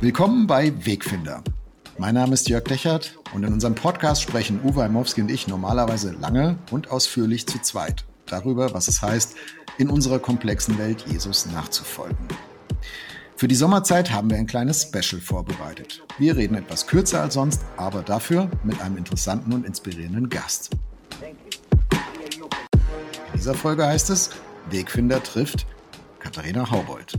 Willkommen bei Wegfinder. Mein Name ist Jörg Dechert und in unserem Podcast sprechen Uwe Heimowski und ich normalerweise lange und ausführlich zu zweit darüber, was es heißt, in unserer komplexen Welt Jesus nachzufolgen. Für die Sommerzeit haben wir ein kleines Special vorbereitet. Wir reden etwas kürzer als sonst, aber dafür mit einem interessanten und inspirierenden Gast. In dieser Folge heißt es, Wegfinder trifft Katharina Haubold.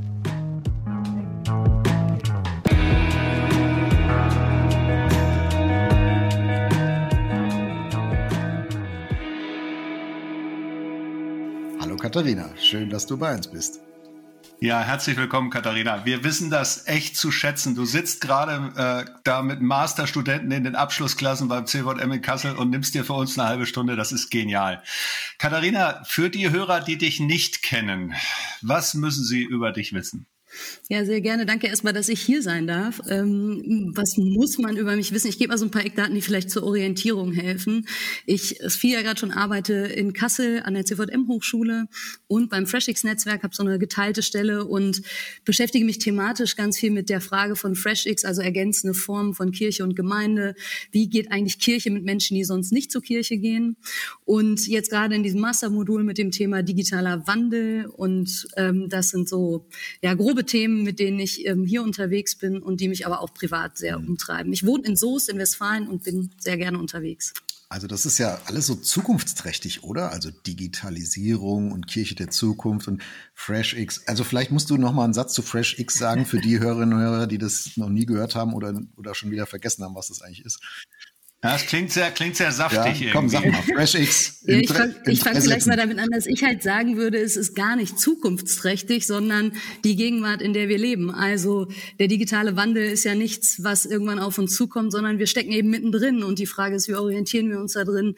Katharina, schön, dass du bei uns bist. Ja, herzlich willkommen, Katharina. Wir wissen das echt zu schätzen. Du sitzt gerade äh, da mit Masterstudenten in den Abschlussklassen beim CVM in Kassel und nimmst dir für uns eine halbe Stunde. Das ist genial. Katharina, für die Hörer, die dich nicht kennen, was müssen sie über dich wissen? Ja, sehr gerne. Danke erstmal, dass ich hier sein darf. Ähm, was muss man über mich wissen? Ich gebe mal so ein paar Eckdaten, die vielleicht zur Orientierung helfen. Ich, es fiel ja gerade schon, arbeite in Kassel an der CVM-Hochschule und beim FreshX-Netzwerk, habe so eine geteilte Stelle und beschäftige mich thematisch ganz viel mit der Frage von FreshX, also ergänzende Formen von Kirche und Gemeinde. Wie geht eigentlich Kirche mit Menschen, die sonst nicht zur Kirche gehen? Und jetzt gerade in diesem Mastermodul mit dem Thema digitaler Wandel und ähm, das sind so ja grobe grobe Themen, mit denen ich ähm, hier unterwegs bin und die mich aber auch privat sehr mhm. umtreiben. Ich wohne in Soest in Westfalen und bin sehr gerne unterwegs. Also das ist ja alles so zukunftsträchtig, oder? Also Digitalisierung und Kirche der Zukunft und FreshX. Also vielleicht musst du noch mal einen Satz zu FreshX sagen für die Hörerinnen und Hörer, die das noch nie gehört haben oder, oder schon wieder vergessen haben, was das eigentlich ist. Ja, das klingt sehr, klingt sehr saftig ja, komm, sag mal, FreshX. ja, ich fange fang vielleicht mal damit an, dass ich halt sagen würde, es ist gar nicht zukunftsträchtig, sondern die Gegenwart, in der wir leben. Also der digitale Wandel ist ja nichts, was irgendwann auf uns zukommt, sondern wir stecken eben mittendrin. Und die Frage ist, wie orientieren wir uns da drin?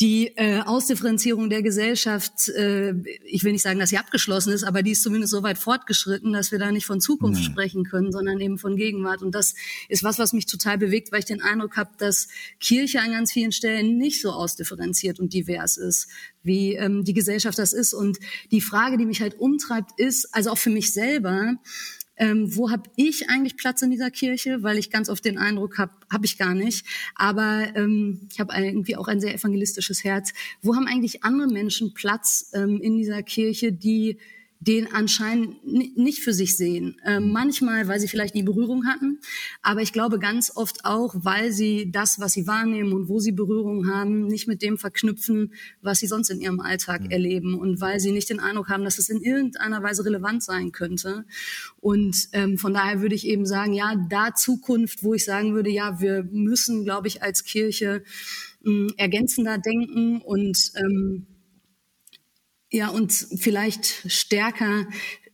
Die äh, Ausdifferenzierung der Gesellschaft, äh, ich will nicht sagen, dass sie abgeschlossen ist, aber die ist zumindest so weit fortgeschritten, dass wir da nicht von Zukunft mhm. sprechen können, sondern eben von Gegenwart. Und das ist was, was mich total bewegt, weil ich den Eindruck habe, dass Kirche an ganz vielen Stellen nicht so ausdifferenziert und divers ist, wie ähm, die Gesellschaft das ist. Und die Frage, die mich halt umtreibt, ist, also auch für mich selber, ähm, wo habe ich eigentlich Platz in dieser Kirche, weil ich ganz oft den Eindruck habe, habe ich gar nicht. Aber ähm, ich habe irgendwie auch ein sehr evangelistisches Herz. Wo haben eigentlich andere Menschen Platz ähm, in dieser Kirche, die den anscheinend nicht für sich sehen. Ähm, manchmal, weil sie vielleicht nie Berührung hatten, aber ich glaube ganz oft auch, weil sie das, was sie wahrnehmen und wo sie Berührung haben, nicht mit dem verknüpfen, was sie sonst in ihrem Alltag mhm. erleben und weil sie nicht den Eindruck haben, dass es in irgendeiner Weise relevant sein könnte. Und ähm, von daher würde ich eben sagen, ja, da Zukunft, wo ich sagen würde, ja, wir müssen, glaube ich, als Kirche mh, ergänzender denken und ähm, ja, uns vielleicht stärker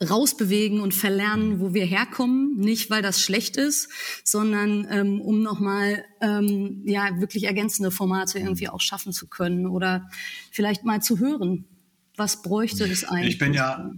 rausbewegen und verlernen, wo wir herkommen. Nicht, weil das schlecht ist, sondern ähm, um nochmal ähm, ja, wirklich ergänzende Formate irgendwie auch schaffen zu können oder vielleicht mal zu hören. Was bräuchte das eigentlich? Ich bin ja,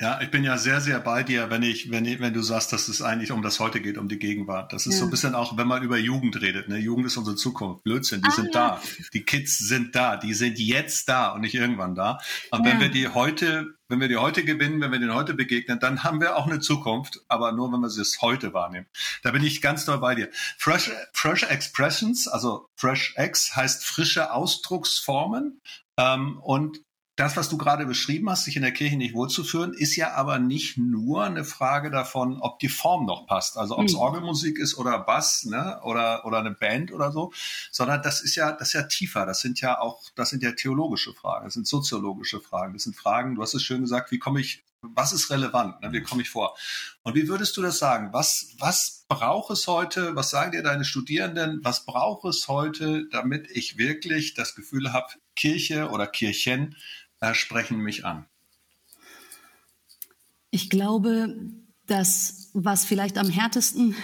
ja, ich bin ja sehr, sehr bei dir, wenn ich, wenn ich, wenn du sagst, dass es eigentlich um das Heute geht, um die Gegenwart. Das ist ja. so ein bisschen auch, wenn man über Jugend redet. Ne? Jugend ist unsere Zukunft. Blödsinn, die ah, sind ja. da. Die Kids sind da. Die sind jetzt da und nicht irgendwann da. Und ja. wenn wir die heute, wenn wir die heute gewinnen, wenn wir den heute begegnen, dann haben wir auch eine Zukunft, aber nur, wenn wir sie es heute wahrnehmen. Da bin ich ganz doll bei dir. Fresh, fresh Expressions, also Fresh X heißt frische Ausdrucksformen. Ähm, und das, was du gerade beschrieben hast, sich in der Kirche nicht wohlzuführen, ist ja aber nicht nur eine Frage davon, ob die Form noch passt, also ob es mhm. Orgelmusik ist oder Bass, ne, oder oder eine Band oder so, sondern das ist ja das ist ja tiefer. Das sind ja auch das sind ja theologische Fragen, das sind soziologische Fragen, das sind Fragen. Du hast es schön gesagt, wie komme ich was ist relevant? Ne? Wie komme ich vor? Und wie würdest du das sagen? Was, was braucht es heute? Was sagen dir deine Studierenden? Was braucht es heute, damit ich wirklich das Gefühl habe, Kirche oder Kirchen äh, sprechen mich an? Ich glaube, dass was vielleicht am härtesten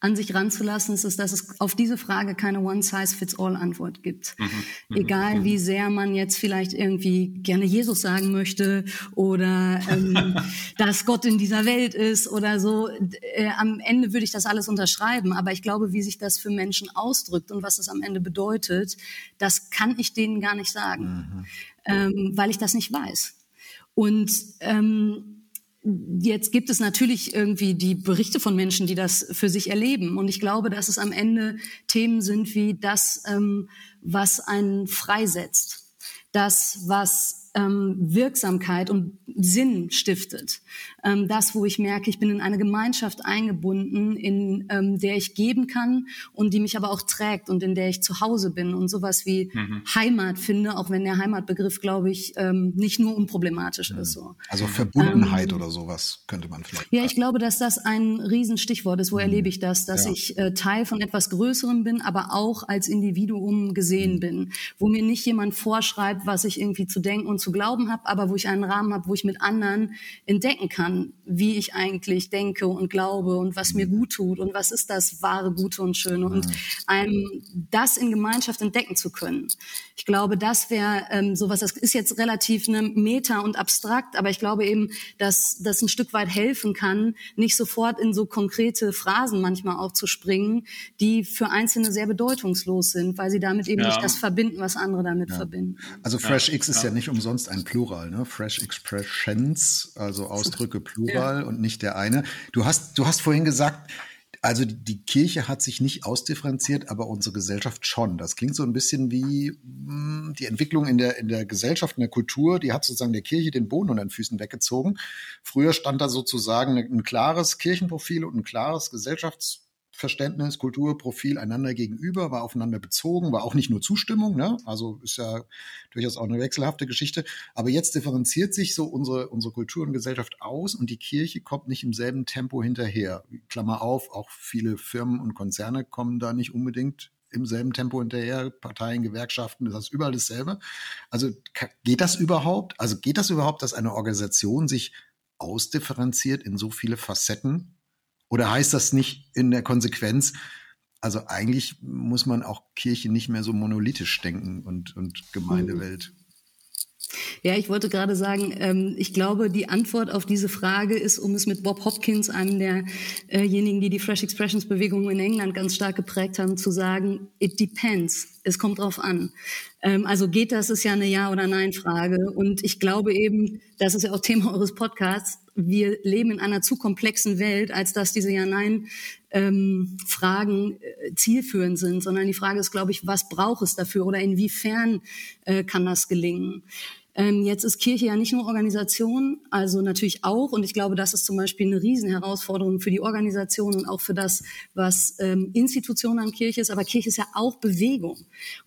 an sich ranzulassen, ist es, dass es auf diese Frage keine One-Size-Fits-All-Antwort gibt. Mhm. mhm. Egal mhm. wie sehr man jetzt vielleicht irgendwie gerne Jesus sagen möchte oder ähm, dass Gott in dieser Welt ist oder so. Äh, am Ende würde ich das alles unterschreiben, aber ich glaube, wie sich das für Menschen ausdrückt und was das am Ende bedeutet, das kann ich denen gar nicht sagen, mhm. ähm, weil ich das nicht weiß. Und ähm, Jetzt gibt es natürlich irgendwie die Berichte von Menschen, die das für sich erleben. Und ich glaube, dass es am Ende Themen sind wie das, ähm, was einen freisetzt, das, was ähm, Wirksamkeit und Sinn stiftet. Ähm, das, wo ich merke, ich bin in eine Gemeinschaft eingebunden, in ähm, der ich geben kann und die mich aber auch trägt und in der ich zu Hause bin und sowas wie mhm. Heimat finde, auch wenn der Heimatbegriff, glaube ich, ähm, nicht nur unproblematisch mhm. ist. So. Also Verbundenheit ähm, oder sowas könnte man vielleicht. Ja, ich glaube, dass das ein Riesenstichwort ist. Wo mhm. erlebe ich das? Dass ja. ich äh, Teil von etwas Größerem bin, aber auch als Individuum gesehen mhm. bin, wo mir nicht jemand vorschreibt, was ich irgendwie zu denken und zu glauben habe, aber wo ich einen Rahmen habe, wo ich mit anderen entdecken kann, wie ich eigentlich denke und glaube und was mir gut tut und was ist das wahre, gute und schöne und einem das in Gemeinschaft entdecken zu können. Ich glaube, das wäre ähm, sowas, das ist jetzt relativ ne, meta und abstrakt, aber ich glaube eben, dass das ein Stück weit helfen kann, nicht sofort in so konkrete Phrasen manchmal auch zu springen, die für Einzelne sehr bedeutungslos sind, weil sie damit eben ja. nicht das verbinden, was andere damit ja. verbinden. Also Fresh X ist ja nicht umsonst sonst ein Plural, ne? Fresh Expressions, also Ausdrücke Plural ja. und nicht der eine. Du hast, du hast vorhin gesagt, also die Kirche hat sich nicht ausdifferenziert, aber unsere Gesellschaft schon. Das klingt so ein bisschen wie mh, hm, die Entwicklung in der, in der Gesellschaft, in der Kultur, die hat sozusagen der Kirche den Boden unter den Füßen weggezogen. Früher stand da sozusagen ein klares Kirchenprofil und ein klares Gesellschafts Verständnis, Kultur, Profil einander gegenüber, war aufeinander bezogen, war auch nicht nur Zustimmung, ne? also ist ja durchaus auch eine wechselhafte Geschichte. Aber jetzt differenziert sich so unsere, unsere Kultur und Gesellschaft aus und die Kirche kommt nicht im selben Tempo hinterher. Klammer auf, auch viele Firmen und Konzerne kommen da nicht unbedingt im selben Tempo hinterher, Parteien, Gewerkschaften, das ist überall dasselbe. Also geht das überhaupt? Also geht das überhaupt, dass eine Organisation sich ausdifferenziert in so viele Facetten? Oder heißt das nicht in der Konsequenz, also eigentlich muss man auch Kirche nicht mehr so monolithisch denken und, und Gemeindewelt? Ja, ich wollte gerade sagen, ähm, ich glaube, die Antwort auf diese Frage ist, um es mit Bob Hopkins, einem derjenigen, die die Fresh Expressions Bewegung in England ganz stark geprägt haben, zu sagen, it depends. Es kommt drauf an. Ähm, also geht das, ist ja eine Ja- oder Nein-Frage. Und ich glaube eben, das ist ja auch Thema eures Podcasts, wir leben in einer zu komplexen Welt, als dass diese Ja-Nein ähm, Fragen äh, zielführend sind, sondern die Frage ist, glaube ich, was braucht es dafür oder inwiefern äh, kann das gelingen? Ähm, jetzt ist Kirche ja nicht nur Organisation, also natürlich auch, und ich glaube, das ist zum Beispiel eine Riesenherausforderung für die Organisation und auch für das, was ähm, Institution an Kirche ist, aber Kirche ist ja auch Bewegung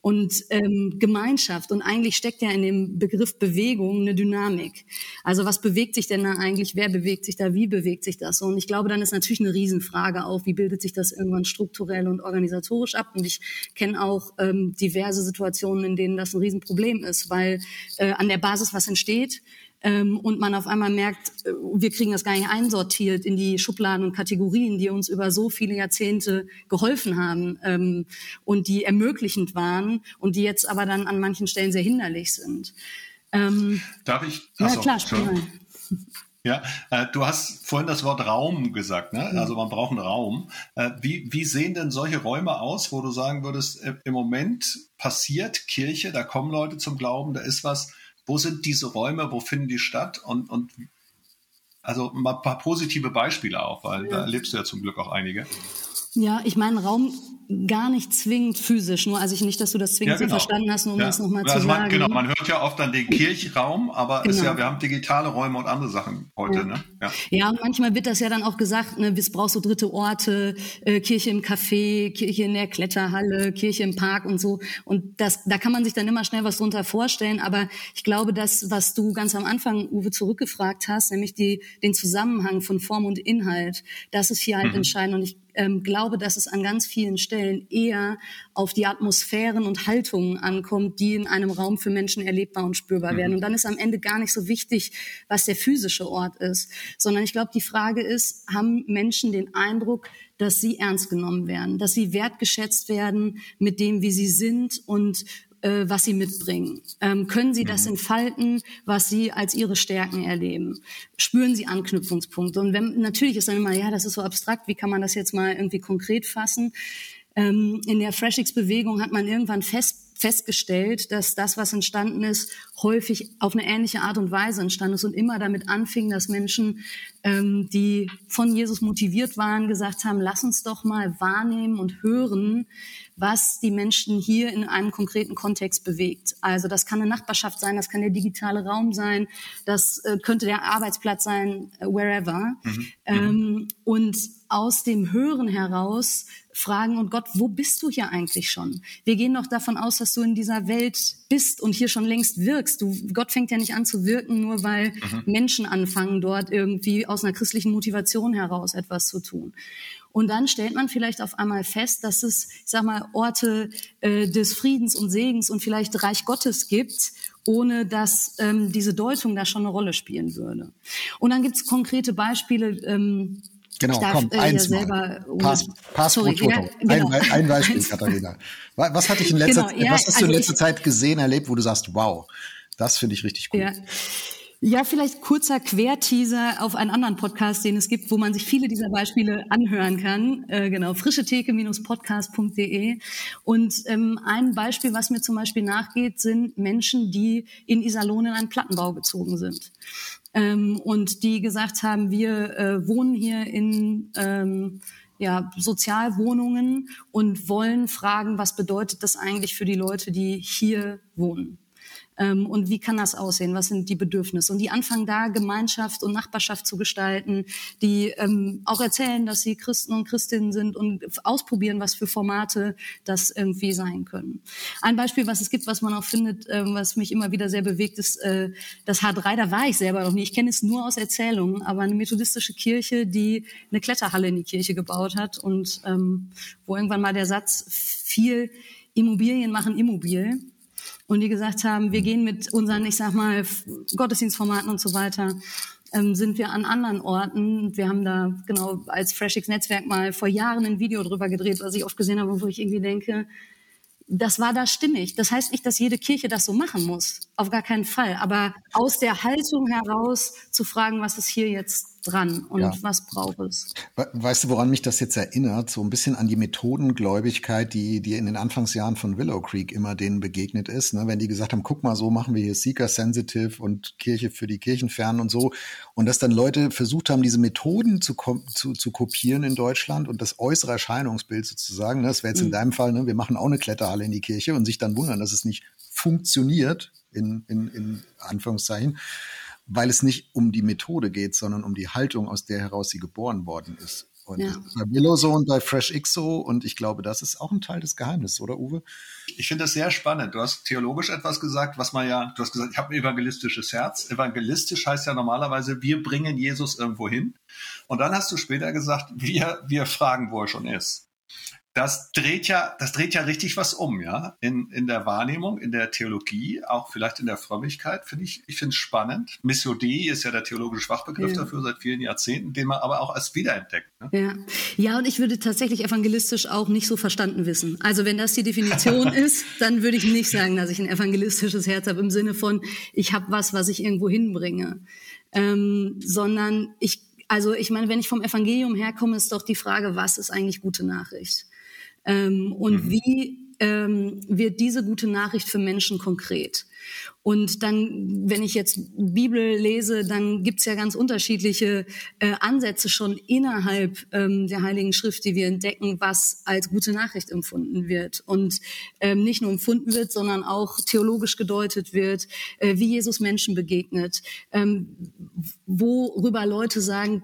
und ähm, Gemeinschaft und eigentlich steckt ja in dem Begriff Bewegung eine Dynamik. Also was bewegt sich denn da eigentlich, wer bewegt sich da, wie bewegt sich das? Und ich glaube, dann ist natürlich eine Riesenfrage auch, wie bildet sich das irgendwann strukturell und organisatorisch ab? Und ich kenne auch ähm, diverse Situationen, in denen das ein Riesenproblem ist, weil äh, an der Basis was entsteht ähm, und man auf einmal merkt, äh, wir kriegen das gar nicht einsortiert in die Schubladen und Kategorien, die uns über so viele Jahrzehnte geholfen haben ähm, und die ermöglichend waren und die jetzt aber dann an manchen Stellen sehr hinderlich sind. Ähm, Darf ich? Achso, ja, klar, spiel Ja, äh, du hast vorhin das Wort Raum gesagt, ne? Also man braucht einen Raum. Äh, wie, wie sehen denn solche Räume aus, wo du sagen würdest, äh, im Moment passiert Kirche, da kommen Leute zum Glauben, da ist was, wo sind diese Räume, wo finden die statt und, und also mal ein paar positive Beispiele auch, weil ja. da erlebst du ja zum Glück auch einige. Ja, ich meine, Raum gar nicht zwingend physisch, nur also ich nicht, dass du das zwingend ja, genau. so verstanden hast, um ja. das nochmal also zu man, sagen. Genau, man hört ja oft an den Kirchraum, aber genau. ist ja, wir haben digitale Räume und andere Sachen heute. Ja. Ne? Ja. ja, und manchmal wird das ja dann auch gesagt, ne, es brauchst so dritte Orte, äh, Kirche im Café, Kirche in der Kletterhalle, Kirche im Park und so. Und das, da kann man sich dann immer schnell was drunter vorstellen. Aber ich glaube, das, was du ganz am Anfang, Uwe, zurückgefragt hast, nämlich die, den Zusammenhang von Form und Inhalt, das ist hier halt mhm. entscheidend. Und ich ähm, glaube, dass es an ganz vielen Stellen eher auf die Atmosphären und Haltungen ankommt, die in einem Raum für Menschen erlebbar und spürbar mhm. werden. Und dann ist am Ende gar nicht so wichtig, was der physische Ort ist, sondern ich glaube, die Frage ist, haben Menschen den Eindruck, dass sie ernst genommen werden, dass sie wertgeschätzt werden mit dem, wie sie sind und äh, was sie mitbringen? Ähm, können sie das mhm. entfalten, was sie als ihre Stärken erleben? Spüren sie Anknüpfungspunkte? Und wenn, natürlich ist dann immer, ja, das ist so abstrakt, wie kann man das jetzt mal irgendwie konkret fassen? Ähm, in der FreshX-Bewegung hat man irgendwann fest festgestellt, dass das, was entstanden ist, häufig auf eine ähnliche Art und Weise entstanden ist und immer damit anfing, dass Menschen, ähm, die von Jesus motiviert waren, gesagt haben, lass uns doch mal wahrnehmen und hören, was die Menschen hier in einem konkreten Kontext bewegt. Also das kann eine Nachbarschaft sein, das kann der digitale Raum sein, das äh, könnte der Arbeitsplatz sein, äh, wherever. Mhm. Ähm, und aus dem Hören heraus fragen, und Gott, wo bist du hier eigentlich schon? Wir gehen doch davon aus, dass du in dieser Welt bist und hier schon längst wirkst. Du, Gott fängt ja nicht an zu wirken, nur weil mhm. Menschen anfangen, dort irgendwie aus einer christlichen Motivation heraus etwas zu tun. Und dann stellt man vielleicht auf einmal fest, dass es, ich sag mal, Orte äh, des Friedens und Segens und vielleicht Reich Gottes gibt, ohne dass ähm, diese Deutung da schon eine Rolle spielen würde. Und dann gibt es konkrete Beispiele. Ähm, Genau, darf, komm, äh, eins ja mal. Pass, Pass sorry, pro Toto. Ja, genau. ein, ein, Beispiel, Katharina. Was hat dich in letzter, genau, ja, was hast du in also letzter ich, Zeit gesehen, erlebt, wo du sagst, wow, das finde ich richtig gut. Ja. Ja, vielleicht kurzer Querteaser auf einen anderen Podcast, den es gibt, wo man sich viele dieser Beispiele anhören kann. Äh, genau, frischetheke-podcast.de. Und ähm, ein Beispiel, was mir zum Beispiel nachgeht, sind Menschen, die in Iserlohn in einen Plattenbau gezogen sind. Ähm, und die gesagt haben, wir äh, wohnen hier in ähm, ja, Sozialwohnungen und wollen fragen, was bedeutet das eigentlich für die Leute, die hier wohnen. Ähm, und wie kann das aussehen? Was sind die Bedürfnisse? Und die anfangen da Gemeinschaft und Nachbarschaft zu gestalten, die ähm, auch erzählen, dass sie Christen und Christinnen sind und ausprobieren, was für Formate das irgendwie sein können. Ein Beispiel, was es gibt, was man auch findet, äh, was mich immer wieder sehr bewegt, ist äh, das H3. Da war ich selber noch nie. Ich kenne es nur aus Erzählungen, aber eine methodistische Kirche, die eine Kletterhalle in die Kirche gebaut hat und ähm, wo irgendwann mal der Satz viel Immobilien machen immobil und die gesagt haben, wir gehen mit unseren, ich sag mal, Gottesdienstformaten und so weiter, ähm, sind wir an anderen Orten. Wir haben da genau als FreshX Netzwerk mal vor Jahren ein Video drüber gedreht, was ich oft gesehen habe, wo ich irgendwie denke, das war da stimmig. Das heißt nicht, dass jede Kirche das so machen muss. Auf gar keinen Fall. Aber aus der Haltung heraus zu fragen, was ist hier jetzt dran und ja. was braucht es? Weißt du, woran mich das jetzt erinnert? So ein bisschen an die Methodengläubigkeit, die, die in den Anfangsjahren von Willow Creek immer denen begegnet ist. Ne? Wenn die gesagt haben, guck mal, so machen wir hier Seeker Sensitive und Kirche für die Kirchenfernen und so. Und dass dann Leute versucht haben, diese Methoden zu, zu, zu kopieren in Deutschland und das äußere Erscheinungsbild sozusagen. Ne? Das wäre jetzt mhm. in deinem Fall, ne? wir machen auch eine Kletterhalle in die Kirche und sich dann wundern, dass es nicht funktioniert, in, in, in Anführungszeichen weil es nicht um die Methode geht, sondern um die Haltung, aus der heraus sie geboren worden ist. Und ja. bei Willow so und bei FreshX so und ich glaube, das ist auch ein Teil des Geheimnisses, oder Uwe? Ich finde das sehr spannend. Du hast theologisch etwas gesagt, was man ja, du hast gesagt, ich habe ein evangelistisches Herz. Evangelistisch heißt ja normalerweise, wir bringen Jesus irgendwo hin. Und dann hast du später gesagt, wir, wir fragen, wo er schon ist das dreht ja, das dreht ja richtig was um, ja, in, in der Wahrnehmung, in der Theologie, auch vielleicht in der Frömmigkeit, finde ich, ich finde es spannend. Missio Dei ist ja der theologische Fachbegriff ja. dafür seit vielen Jahrzehnten, den man aber auch als wiederentdeckt. Ne? Ja. ja, und ich würde tatsächlich evangelistisch auch nicht so verstanden wissen. Also wenn das die Definition ist, dann würde ich nicht sagen, dass ich ein evangelistisches Herz habe im Sinne von, ich habe was, was ich irgendwo hinbringe, ähm, sondern ich also ich meine, wenn ich vom Evangelium herkomme, ist doch die Frage, was ist eigentlich gute Nachricht? Ähm, und mhm. wie ähm, wird diese gute Nachricht für Menschen konkret? Und dann, wenn ich jetzt Bibel lese, dann gibt's ja ganz unterschiedliche äh, Ansätze schon innerhalb ähm, der Heiligen Schrift, die wir entdecken, was als gute Nachricht empfunden wird. Und ähm, nicht nur empfunden wird, sondern auch theologisch gedeutet wird, äh, wie Jesus Menschen begegnet, ähm, worüber Leute sagen,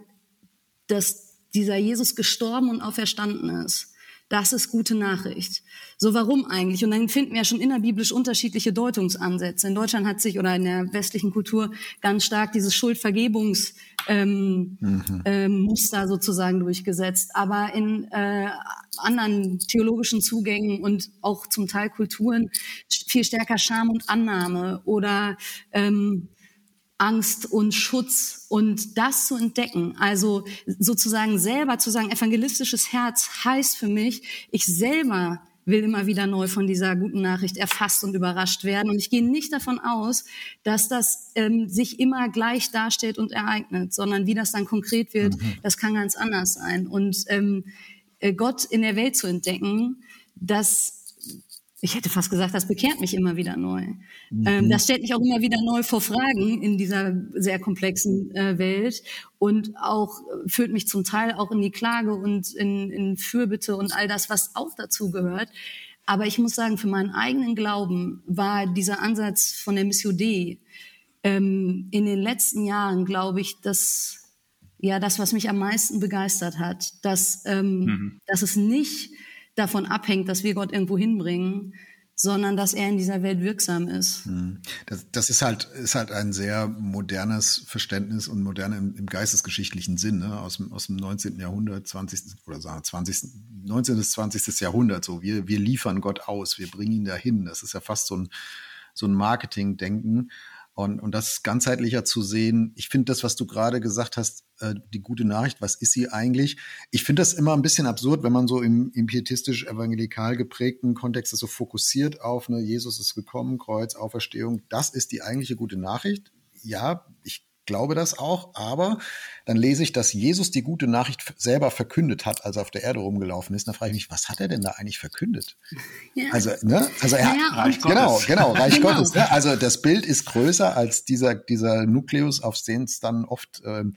dass dieser Jesus gestorben und auferstanden ist Das ist gute Nachricht. So warum eigentlich? Und dann finden wir ja schon innerbiblisch unterschiedliche Deutungsansätze. In Deutschland hat sich oder in der westlichen Kultur ganz stark dieses Schuldvergebungsmuster ähm, mhm. ähm, Muster sozusagen durchgesetzt. Aber in äh, anderen theologischen Zugängen und auch zum Teil Kulturen viel stärker Scham und Annahme oder ähm, Angst und Schutz und das zu entdecken, also sozusagen selber zu sagen, evangelistisches Herz heißt für mich, ich selber will immer wieder neu von dieser guten Nachricht erfasst und überrascht werden. Und ich gehe nicht davon aus, dass das ähm, sich immer gleich darstellt und ereignet, sondern wie das dann konkret wird, mhm. das kann ganz anders sein. Und ähm, äh, Gott in der Welt zu entdecken, das ich hätte fast gesagt, das bekehrt mich immer wieder neu. Mhm. Ähm, das stellt mich auch immer wieder neu vor Fragen in dieser sehr komplexen äh, Welt und auch äh, führt mich zum Teil auch in die Klage und in, in Fürbitte und all das, was auch dazu gehört. Aber ich muss sagen, für meinen eigenen Glauben war dieser Ansatz von der Missio D ähm, in den letzten Jahren, glaube ich, das ja das, was mich am meisten begeistert hat, dass ähm, mhm. dass es nicht davon abhängt, dass wir Gott irgendwo hinbringen, sondern dass er in dieser Welt wirksam ist. Hm. Das, das ist halt ist halt ein sehr modernes Verständnis und moderne im, im geistesgeschichtlichen Sinn ne? aus, aus dem 19. Jahrhundert, 20. oder sagen 20. 19. bis 20. Jahrhundert. So wir wir liefern Gott aus, wir bringen ihn dahin. Das ist ja fast so ein so ein Marketing-Denken. Und, und das ganzheitlicher zu sehen, ich finde das, was du gerade gesagt hast, äh, die gute Nachricht, was ist sie eigentlich? Ich finde das immer ein bisschen absurd, wenn man so im, im pietistisch-evangelikal geprägten Kontext so fokussiert auf, ne, Jesus ist gekommen, Kreuz, Auferstehung, das ist die eigentliche gute Nachricht. Ja, ich glaube das auch, aber dann lese ich, dass Jesus die gute Nachricht selber verkündet hat, als er auf der Erde rumgelaufen ist. Da frage ich mich, was hat er denn da eigentlich verkündet? Ja. Also, ne? Also er ja, Reich genau, Gottes. genau, Reich genau. Gottes. Ne? Also das Bild ist größer als dieser dieser Nukleus, auf den es dann oft ähm,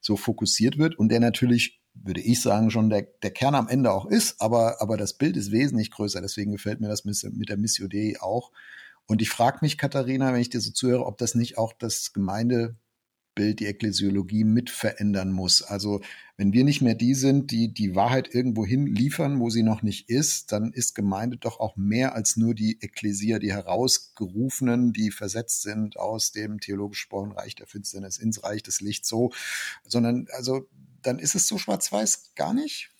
so fokussiert wird und der natürlich würde ich sagen, schon der, der Kern am Ende auch ist, aber, aber das Bild ist wesentlich größer. Deswegen gefällt mir das mit der Missio Dei auch. Und ich frage mich, Katharina, wenn ich dir so zuhöre, ob das nicht auch das Gemeinde Bild, die Ekklesiologie mit verändern muss. Also wenn wir nicht mehr die sind, die die Wahrheit irgendwo hin liefern, wo sie noch nicht ist, dann ist Gemeinde doch auch mehr als nur die Ekklesia, die herausgerufenen, die versetzt sind aus dem theologisch gesprochen Reich der Finsternis ins Reich des Lichts so, sondern also dann ist es so schwarz-weiß gar nicht.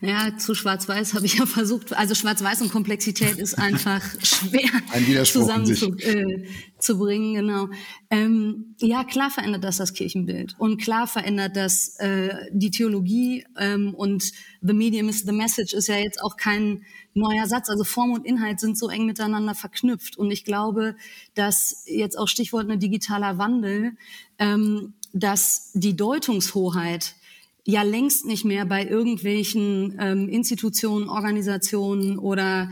Ja, zu Schwarz-Weiß habe ich ja versucht. Also Schwarz-Weiß und Komplexität ist einfach schwer zusammenzubringen, äh, genau. Ähm, ja, klar verändert das das Kirchenbild und klar verändert das äh, die Theologie ähm, und the medium is the message ist ja jetzt auch kein neuer Satz. Also Form und Inhalt sind so eng miteinander verknüpft und ich glaube, dass jetzt auch Stichwort eine digitaler Wandel, ähm, dass die Deutungshoheit ja längst nicht mehr bei irgendwelchen ähm, Institutionen, Organisationen oder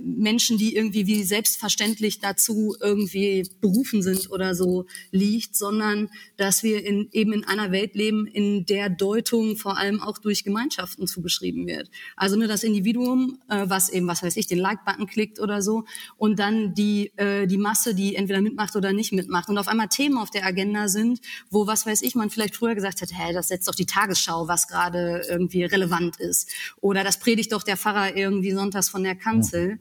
Menschen, die irgendwie wie selbstverständlich dazu irgendwie berufen sind oder so liegt, sondern dass wir in, eben in einer Welt leben, in der Deutung vor allem auch durch Gemeinschaften zugeschrieben wird. Also nur das Individuum, äh, was eben, was weiß ich, den Like-Button klickt oder so und dann die, äh, die Masse, die entweder mitmacht oder nicht mitmacht und auf einmal Themen auf der Agenda sind, wo, was weiß ich, man vielleicht früher gesagt hat, hey, das setzt doch die Tagesschau, was gerade irgendwie relevant ist. Oder das predigt doch der Pfarrer irgendwie sonntags von der Kanzel.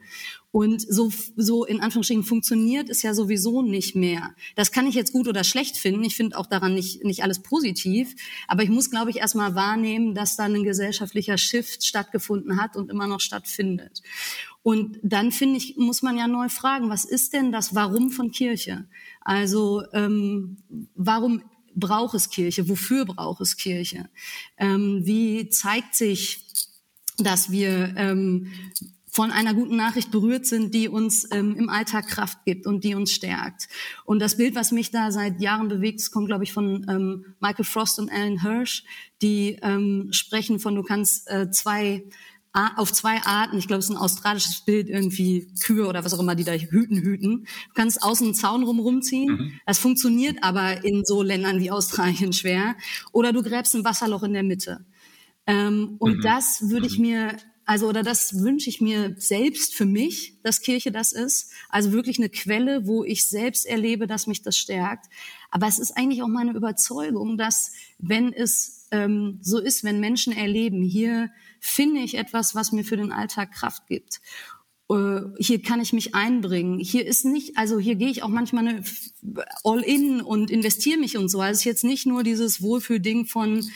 Und so, so in Anführungsstrichen funktioniert es ja sowieso nicht mehr. Das kann ich jetzt gut oder schlecht finden. Ich finde auch daran nicht, nicht alles positiv. Aber ich muss, glaube ich, erstmal wahrnehmen, dass da ein gesellschaftlicher Shift stattgefunden hat und immer noch stattfindet. Und dann finde ich, muss man ja neu fragen, was ist denn das Warum von Kirche? Also ähm, warum braucht es Kirche? Wofür braucht es Kirche? Ähm, wie zeigt sich, dass wir ähm, von einer guten Nachricht berührt sind, die uns ähm, im Alltag Kraft gibt und die uns stärkt. Und das Bild, was mich da seit Jahren bewegt, das kommt, glaube ich, von ähm, Michael Frost und Alan Hirsch, die ähm, sprechen von, du kannst äh, zwei auf zwei Arten, ich glaube, es ist ein australisches Bild, irgendwie Kühe oder was auch immer, die da hüten, hüten. Du kannst außen einen Zaun rum ziehen. Mhm. Das funktioniert aber in so Ländern wie Australien schwer. Oder du gräbst ein Wasserloch in der Mitte. Ähm, und mhm. das würde ich mhm. mir also, oder das wünsche ich mir selbst für mich, dass Kirche das ist. Also wirklich eine Quelle, wo ich selbst erlebe, dass mich das stärkt. Aber es ist eigentlich auch meine Überzeugung, dass wenn es ähm, so ist, wenn Menschen erleben, hier finde ich etwas, was mir für den Alltag Kraft gibt. Äh, hier kann ich mich einbringen. Hier ist nicht, also hier gehe ich auch manchmal all in und investiere mich und so. Also es ist jetzt nicht nur dieses Wohlfühlding von,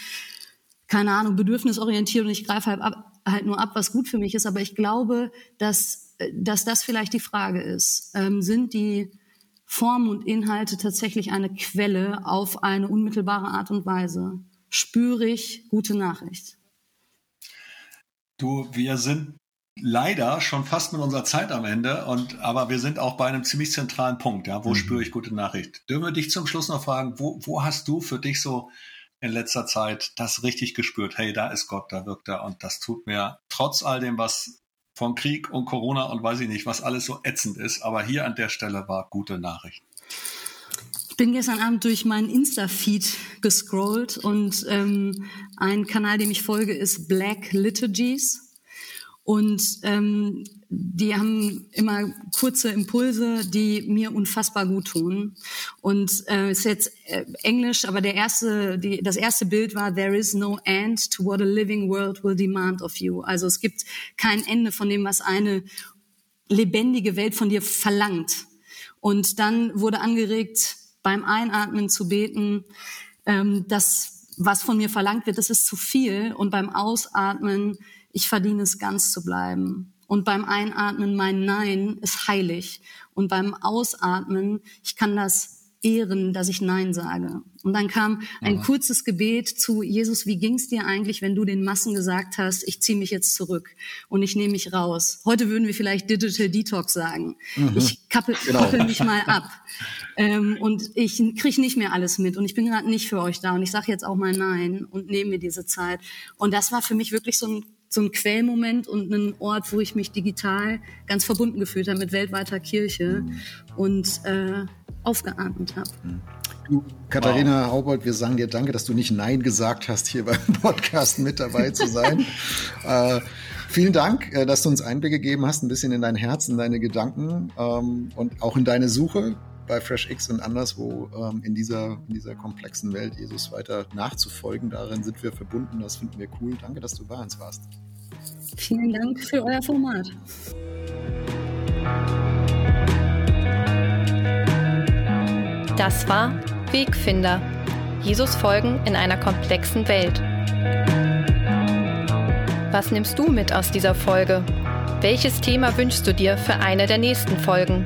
keine Ahnung, bedürfnisorientiert und ich greife halt, ab, halt nur ab, was gut für mich ist. Aber ich glaube, dass, dass das vielleicht die Frage ist. Ähm, sind die Formen und Inhalte tatsächlich eine Quelle auf eine unmittelbare Art und Weise? Spüre ich gute Nachricht? Du, wir sind leider schon fast mit unserer Zeit am Ende und aber wir sind auch bei einem ziemlich zentralen Punkt, ja, wo mhm. spüre ich gute Nachricht? Dürfen wir dich zum Schluss noch fragen, wo, wo hast du für dich so in letzter Zeit das richtig gespürt? Hey, da ist Gott, da wirkt er und das tut mir trotz all dem, was von Krieg und Corona und weiß ich nicht, was alles so ätzend ist, aber hier an der Stelle war gute Nachricht. Ich bin gestern Abend durch meinen Insta-Feed gescrollt und ähm, ein Kanal, dem ich folge, ist Black Liturgies. Und ähm, die haben immer kurze Impulse, die mir unfassbar gut tun. Und äh, ist jetzt äh, Englisch, aber der erste, die, das erste Bild war There is no end to what a living world will demand of you. Also es gibt kein Ende von dem, was eine lebendige Welt von dir verlangt. Und dann wurde angeregt, beim Einatmen zu beten, ähm, das, was von mir verlangt wird, das ist zu viel. Und beim Ausatmen ich verdiene es ganz zu bleiben. Und beim Einatmen, mein Nein ist heilig. Und beim Ausatmen, ich kann das ehren, dass ich Nein sage. Und dann kam ein mhm. kurzes Gebet zu Jesus, wie ging's dir eigentlich, wenn du den Massen gesagt hast, ich ziehe mich jetzt zurück und ich nehme mich raus. Heute würden wir vielleicht Digital Detox sagen. Mhm. Ich kappel, genau. kappel mich mal ab. ähm, und ich kriege nicht mehr alles mit und ich bin gerade nicht für euch da und ich sage jetzt auch mal Nein und nehme mir diese Zeit. Und das war für mich wirklich so ein so ein Quellmoment und ein Ort, wo ich mich digital ganz verbunden gefühlt habe mit weltweiter Kirche und äh, aufgeatmet habe. Du, Katharina wow. Haubold, wir sagen dir danke, dass du nicht Nein gesagt hast, hier beim Podcast mit dabei zu sein. äh, vielen Dank, äh, dass du uns Einblick gegeben hast, ein bisschen in dein Herz, in deine Gedanken ähm, und auch in deine Suche bei FreshX und anderswo ähm, in, dieser, in dieser komplexen Welt Jesus weiter nachzufolgen. Darin sind wir verbunden, das finden wir cool. Danke, dass du bei uns warst. Vielen Dank für euer Format. Das war Wegfinder. Jesus folgen in einer komplexen Welt. Was nimmst du mit aus dieser Folge? Welches Thema wünschst du dir für eine der nächsten Folgen?